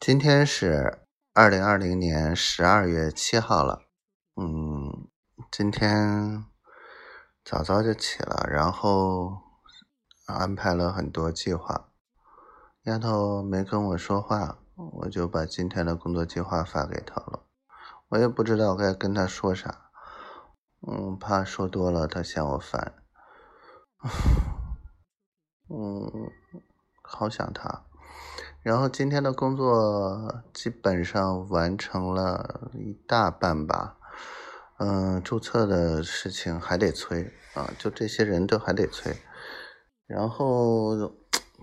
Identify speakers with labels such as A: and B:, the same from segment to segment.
A: 今天是二零二零年十二月七号了，嗯，今天早早就起了，然后安排了很多计划。丫头没跟我说话，我就把今天的工作计划发给她了。我也不知道该跟她说啥，嗯，怕说多了她嫌我烦。嗯，好想她。然后今天的工作基本上完成了一大半吧，嗯，注册的事情还得催啊，就这些人都还得催。然后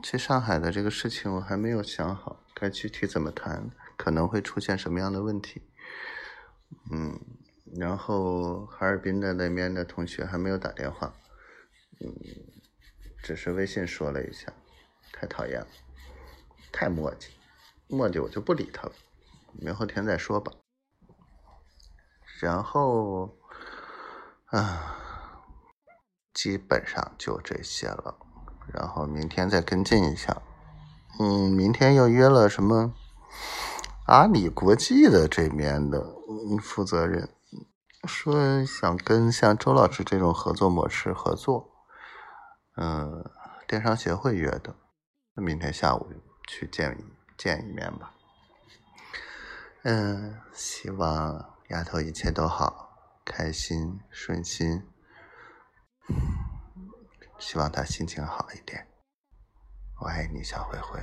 A: 去上海的这个事情我还没有想好，该具体怎么谈，可能会出现什么样的问题。嗯，然后哈尔滨的那边的同学还没有打电话，嗯，只是微信说了一下，太讨厌了。太磨叽，磨叽我就不理他了，明后天再说吧。然后，啊，基本上就这些了。然后明天再跟进一下。嗯，明天又约了什么阿里国际的这边的负责人，说想跟像周老师这种合作模式合作。嗯，电商协会约的，明天下午。去见一见一面吧，嗯，希望丫头一切都好，开心顺心，希望她心情好一点。我爱你，小灰灰。